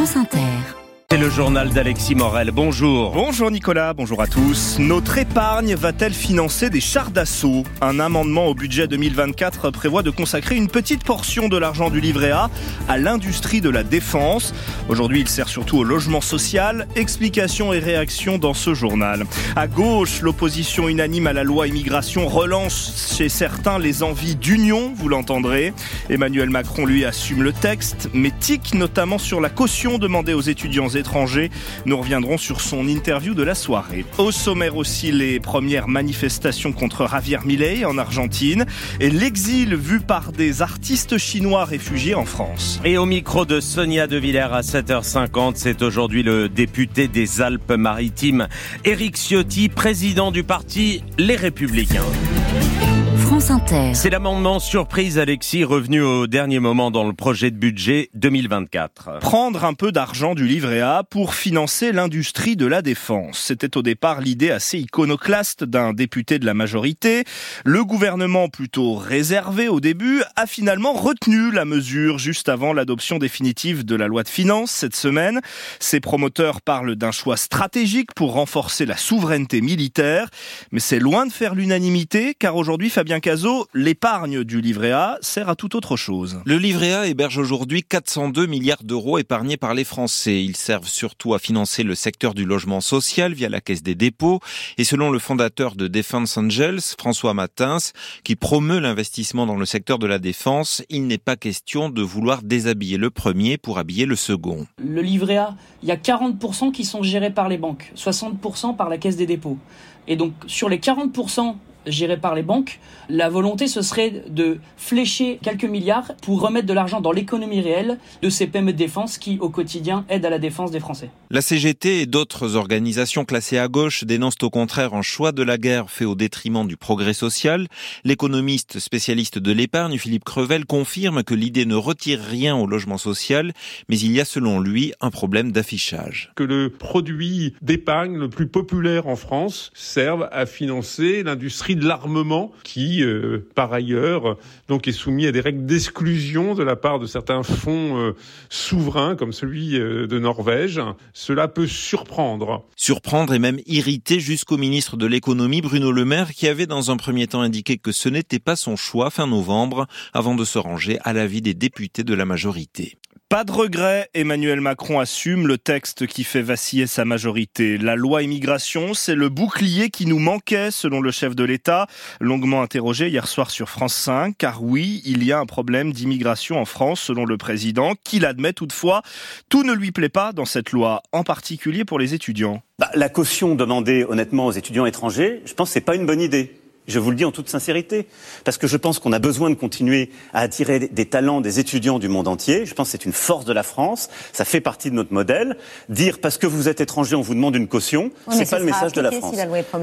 France Inter. C'est le journal d'Alexis Morel. Bonjour. Bonjour Nicolas, bonjour à tous. Notre épargne va-t-elle financer des chars d'assaut? Un amendement au budget 2024 prévoit de consacrer une petite portion de l'argent du livret A à l'industrie de la défense. Aujourd'hui, il sert surtout au logement social. Explications et réactions dans ce journal. À gauche, l'opposition unanime à la loi immigration relance chez certains les envies d'union, vous l'entendrez. Emmanuel Macron, lui, assume le texte, mais tique notamment sur la caution demandée aux étudiants Nous reviendrons sur son interview de la soirée. Au sommaire aussi les premières manifestations contre Javier Milei en Argentine et l'exil vu par des artistes chinois réfugiés en France. Et au micro de Sonia De Villers à 7h50, c'est aujourd'hui le député des Alpes-Maritimes, Éric Ciotti, président du parti Les Républicains. C'est l'amendement surprise, Alexis, revenu au dernier moment dans le projet de budget 2024. Prendre un peu d'argent du livret A pour financer l'industrie de la défense. C'était au départ l'idée assez iconoclaste d'un député de la majorité. Le gouvernement, plutôt réservé au début, a finalement retenu la mesure juste avant l'adoption définitive de la loi de finances cette semaine. Ses promoteurs parlent d'un choix stratégique pour renforcer la souveraineté militaire. Mais c'est loin de faire l'unanimité, car aujourd'hui, Fabien l'épargne du livret A sert à tout autre chose. Le livret A héberge aujourd'hui 402 milliards d'euros épargnés par les Français. Ils servent surtout à financer le secteur du logement social via la Caisse des dépôts. Et selon le fondateur de Defense Angels, François Matins, qui promeut l'investissement dans le secteur de la défense, il n'est pas question de vouloir déshabiller le premier pour habiller le second. Le livret A, il y a 40% qui sont gérés par les banques, 60% par la Caisse des dépôts. Et donc sur les 40% géré par les banques, la volonté ce serait de flécher quelques milliards pour remettre de l'argent dans l'économie réelle de ces PME de défense qui au quotidien aident à la défense des Français. La CGT et d'autres organisations classées à gauche dénoncent au contraire un choix de la guerre fait au détriment du progrès social. L'économiste spécialiste de l'épargne Philippe Crevel confirme que l'idée ne retire rien au logement social, mais il y a selon lui un problème d'affichage. Que le produit d'épargne le plus populaire en France serve à financer l'industrie de l'armement qui, euh, par ailleurs, donc est soumis à des règles d'exclusion de la part de certains fonds euh, souverains comme celui euh, de Norvège. Cela peut surprendre. Surprendre et même irriter jusqu'au ministre de l'économie Bruno Le Maire qui avait dans un premier temps indiqué que ce n'était pas son choix fin novembre avant de se ranger à l'avis des députés de la majorité. Pas de regret, Emmanuel Macron assume le texte qui fait vaciller sa majorité. La loi immigration, c'est le bouclier qui nous manquait, selon le chef de l'État, longuement interrogé hier soir sur France 5, car oui, il y a un problème d'immigration en France, selon le président, qu'il admet toutefois. Tout ne lui plaît pas dans cette loi, en particulier pour les étudiants. Bah, la caution demandée honnêtement aux étudiants étrangers, je pense que c'est pas une bonne idée. Je vous le dis en toute sincérité, parce que je pense qu'on a besoin de continuer à attirer des talents, des étudiants du monde entier. Je pense que c'est une force de la France. Ça fait partie de notre modèle. Dire parce que vous êtes étranger, on vous demande une caution, ce c'est pas le message de la France.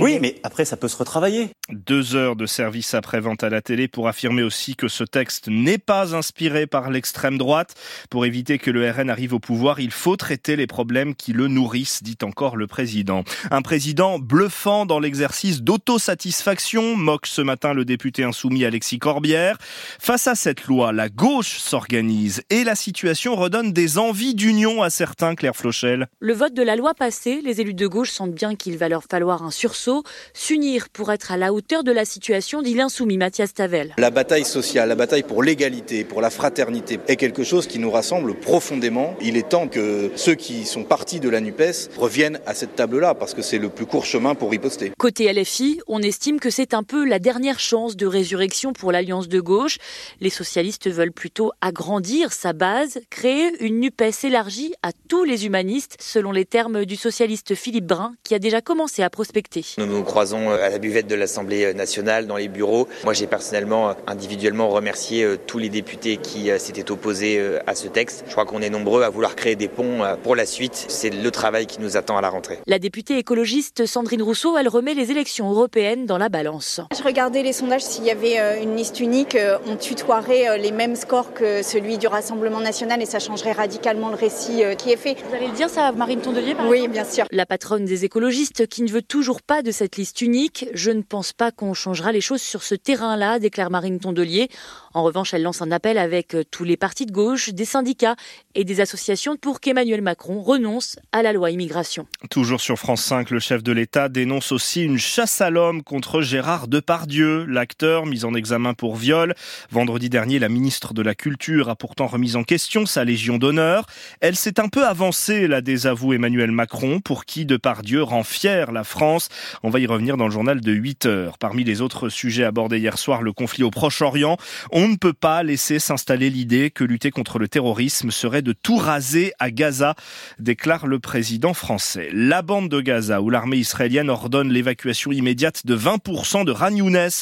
oui, mais après, ça peut se retravailler. Deux heures de service après-vente à la télé pour affirmer aussi que ce texte n'est pas inspiré par l'extrême droite. Pour éviter que le RN arrive au pouvoir, il faut traiter les problèmes qui le nourrissent, dit encore le président. Un président bluffant dans l'exercice d'autosatisfaction moque ce matin le député insoumis Alexis Corbière. Face à cette loi, la gauche s'organise et la situation redonne des envies d'union à certains, Claire Flochel. Le vote de la loi passé, les élus de gauche sentent bien qu'il va leur falloir un sursaut, s'unir pour être à la hauteur de la situation, dit l'insoumis Mathias Tavel. La bataille sociale, la bataille pour l'égalité, pour la fraternité est quelque chose qui nous rassemble profondément. Il est temps que ceux qui sont partis de la NUPES reviennent à cette table-là parce que c'est le plus court chemin pour riposter. Côté LFI, on estime que c'est un peu la dernière chance de résurrection pour l'alliance de gauche. Les socialistes veulent plutôt agrandir sa base, créer une NUPES élargie à tous les humanistes, selon les termes du socialiste Philippe Brun, qui a déjà commencé à prospecter. Nous nous croisons à la buvette de l'Assemblée nationale, dans les bureaux. Moi, j'ai personnellement, individuellement remercié euh, tous les députés qui euh, s'étaient opposés euh, à ce texte. Je crois qu'on est nombreux à vouloir créer des ponts pour la suite. C'est le travail qui nous attend à la rentrée. La députée écologiste Sandrine Rousseau, elle remet les élections européennes dans la balance. France. Je regardais les sondages, s'il y avait euh, une liste unique, euh, on tutoierait euh, les mêmes scores que celui du Rassemblement national et ça changerait radicalement le récit qui est fait. Vous allez le dire ça à Marine Tondelier par Oui, bien sûr. La patronne des écologistes qui ne veut toujours pas de cette liste unique. Je ne pense pas qu'on changera les choses sur ce terrain-là, déclare Marine Tondelier. En revanche, elle lance un appel avec tous les partis de gauche, des syndicats et des associations pour qu'Emmanuel Macron renonce à la loi immigration. Toujours sur France 5, le chef de l'État dénonce aussi une chasse à l'homme contre Gérard Depardieu, l'acteur mis en examen pour viol. Vendredi dernier, la ministre de la Culture a pourtant remis en question sa Légion d'honneur. Elle s'est un peu avancée, la désavoue Emmanuel Macron, pour qui Depardieu rend fier la France. On va y revenir dans le journal de 8 heures. Parmi les autres sujets abordés hier soir, le conflit au Proche-Orient. On ne peut pas laisser s'installer l'idée que lutter contre le terrorisme serait de tout raser à Gaza, déclare le président français. La bande de Gaza, où l'armée israélienne ordonne l'évacuation immédiate de 20% de Ran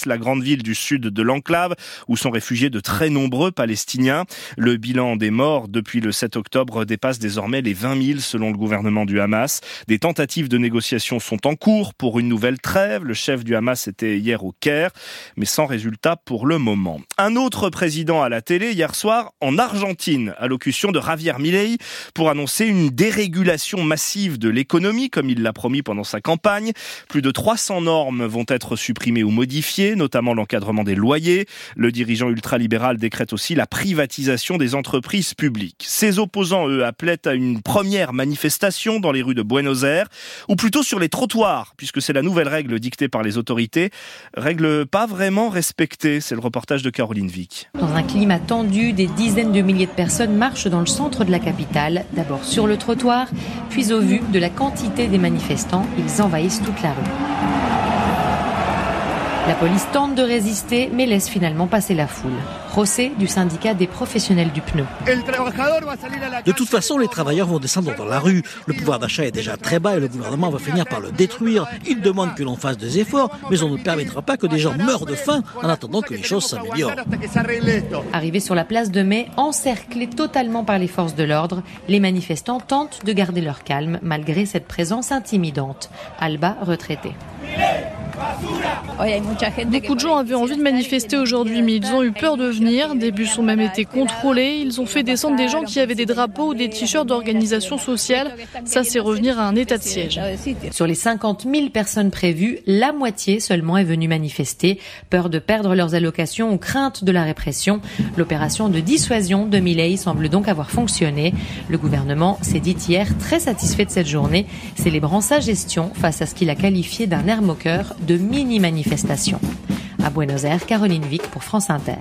la grande ville du sud de l'enclave, où sont réfugiés de très nombreux Palestiniens. Le bilan des morts depuis le 7 octobre dépasse désormais les 20 000 selon le gouvernement du Hamas. Des tentatives de négociation sont en cours pour une nouvelle trêve. Le chef du Hamas était hier au Caire, mais sans résultat pour le moment. Un autre président à la télé hier soir en Argentine, allocution de Javier Milei pour annoncer une dérégulation massive de l'économie, comme il l'a promis pendant sa campagne. Plus de 300 normes vont être supprimées ou modifiées, notamment l'encadrement des loyers. Le dirigeant ultralibéral décrète aussi la privatisation des entreprises publiques. Ses opposants, eux, appelaient à une première manifestation dans les rues de Buenos Aires, ou plutôt sur les trottoirs, puisque c'est la nouvelle règle dictée par les autorités, règle pas vraiment respectée. C'est le reportage de Caroline Vic. Dans un climat tendu, des dizaines de milliers de personnes marchent dans le centre de la capitale, d'abord sur le trottoir, puis au vu de la quantité des manifestants, ils envahissent toute la rue. La police tente de résister, mais laisse finalement passer la foule. José du syndicat des professionnels du pneu. De toute façon, les travailleurs vont descendre dans la rue. Le pouvoir d'achat est déjà très bas et le gouvernement va finir par le détruire. Il demande que l'on fasse des efforts, mais on ne permettra pas que des gens meurent de faim en attendant que les choses s'améliorent. Arrivés sur la place de mai, encerclés totalement par les forces de l'ordre, les manifestants tentent de garder leur calme malgré cette présence intimidante. Alba, retraité. Beaucoup de gens avaient envie de manifester aujourd'hui, mais ils ont eu peur de venir. Des bus ont même été contrôlés. Ils ont fait descendre des gens qui avaient des drapeaux ou des t-shirts d'organisation sociale. Ça, c'est revenir à un état de siège. Sur les 50 000 personnes prévues, la moitié seulement est venue manifester. Peur de perdre leurs allocations ou crainte de la répression. L'opération de dissuasion de Milley semble donc avoir fonctionné. Le gouvernement s'est dit hier très satisfait de cette journée, célébrant sa gestion face à ce qu'il a qualifié d'un air moqueur de mini-manifestation. À Buenos Aires, Caroline Vic pour France Inter.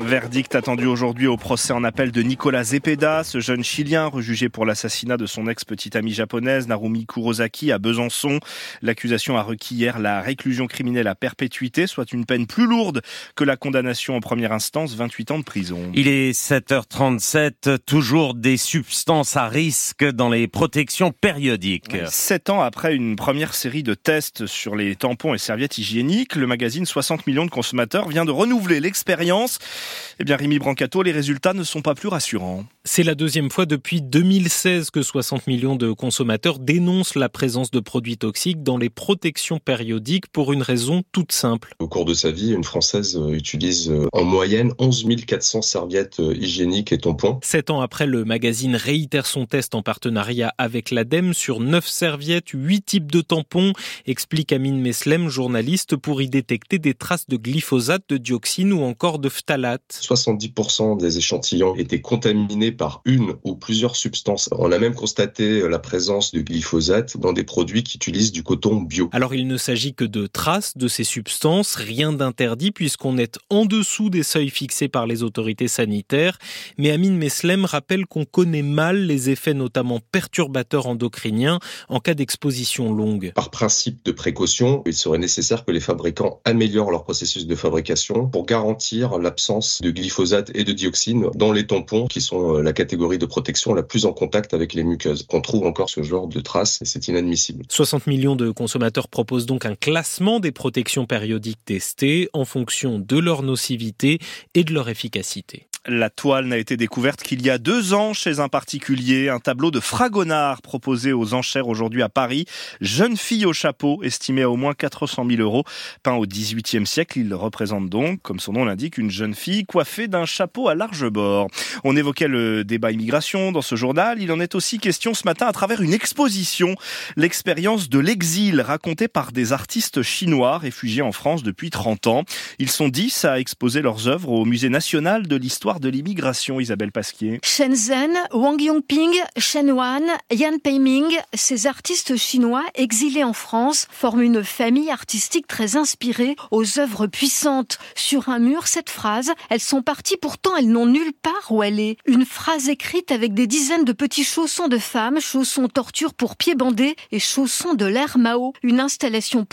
Verdict attendu aujourd'hui au procès en appel de Nicolas Zepeda, ce jeune Chilien rejugé pour l'assassinat de son ex-petite amie japonaise Narumi Kurosaki à Besançon. L'accusation a requis hier la réclusion criminelle à perpétuité, soit une peine plus lourde que la condamnation en première instance, 28 ans de prison. Il est 7h37, toujours des substances à risque dans les protections périodiques. Sept ans après une première série de tests sur les tampons et serviettes hygiéniques, le magazine 60 millions de consommateurs vient de renouveler l'expérience eh bien, Rémi Brancato, les résultats ne sont pas plus rassurants. C'est la deuxième fois depuis 2016 que 60 millions de consommateurs dénoncent la présence de produits toxiques dans les protections périodiques pour une raison toute simple. Au cours de sa vie, une Française euh, utilise euh, en moyenne 11 400 serviettes euh, hygiéniques et tampons. Sept ans après, le magazine réitère son test en partenariat avec l'ADEME sur 9 serviettes, 8 types de tampons, explique Amine Meslem, journaliste, pour y détecter des traces de glyphosate, de dioxine ou encore de phtalate. 70% des échantillons étaient contaminés par une ou plusieurs substances. On a même constaté la présence de glyphosate dans des produits qui utilisent du coton bio. Alors il ne s'agit que de traces de ces substances, rien d'interdit puisqu'on est en dessous des seuils fixés par les autorités sanitaires. Mais Amine Meslem rappelle qu'on connaît mal les effets notamment perturbateurs endocriniens en cas d'exposition longue. Par principe de précaution, il serait nécessaire que les fabricants améliorent leur processus de fabrication pour garantir l'absence de glyphosate et de dioxine dans les tampons qui sont euh, la catégorie de protection la plus en contact avec les muqueuses. On trouve encore ce genre de traces et c'est inadmissible. 60 millions de consommateurs proposent donc un classement des protections périodiques testées en fonction de leur nocivité et de leur efficacité. La toile n'a été découverte qu'il y a deux ans chez un particulier, un tableau de Fragonard proposé aux enchères aujourd'hui à Paris. Jeune fille au chapeau, estimée à au moins 400 000 euros, peint au XVIIIe siècle. Il représente donc, comme son nom l'indique, une jeune fille coiffée d'un chapeau à large bord. On évoquait le débat immigration dans ce journal. Il en est aussi question ce matin à travers une exposition, l'expérience de l'exil racontée par des artistes chinois réfugiés en France depuis 30 ans. Ils sont 10 à exposer leurs œuvres au Musée national de l'histoire de l'immigration, Isabelle Pasquier. Shenzhen, Wang Yongping, Shen Wan, Yan Peiming, ces artistes chinois exilés en France forment une famille artistique très inspirée aux œuvres puissantes. Sur un mur, cette phrase, elles sont parties pourtant elles n'ont nulle part où est. Une phrase écrite avec des dizaines de petits chaussons de femmes, chaussons torture pour pieds bandés et chaussons de l'air Mao. Une installation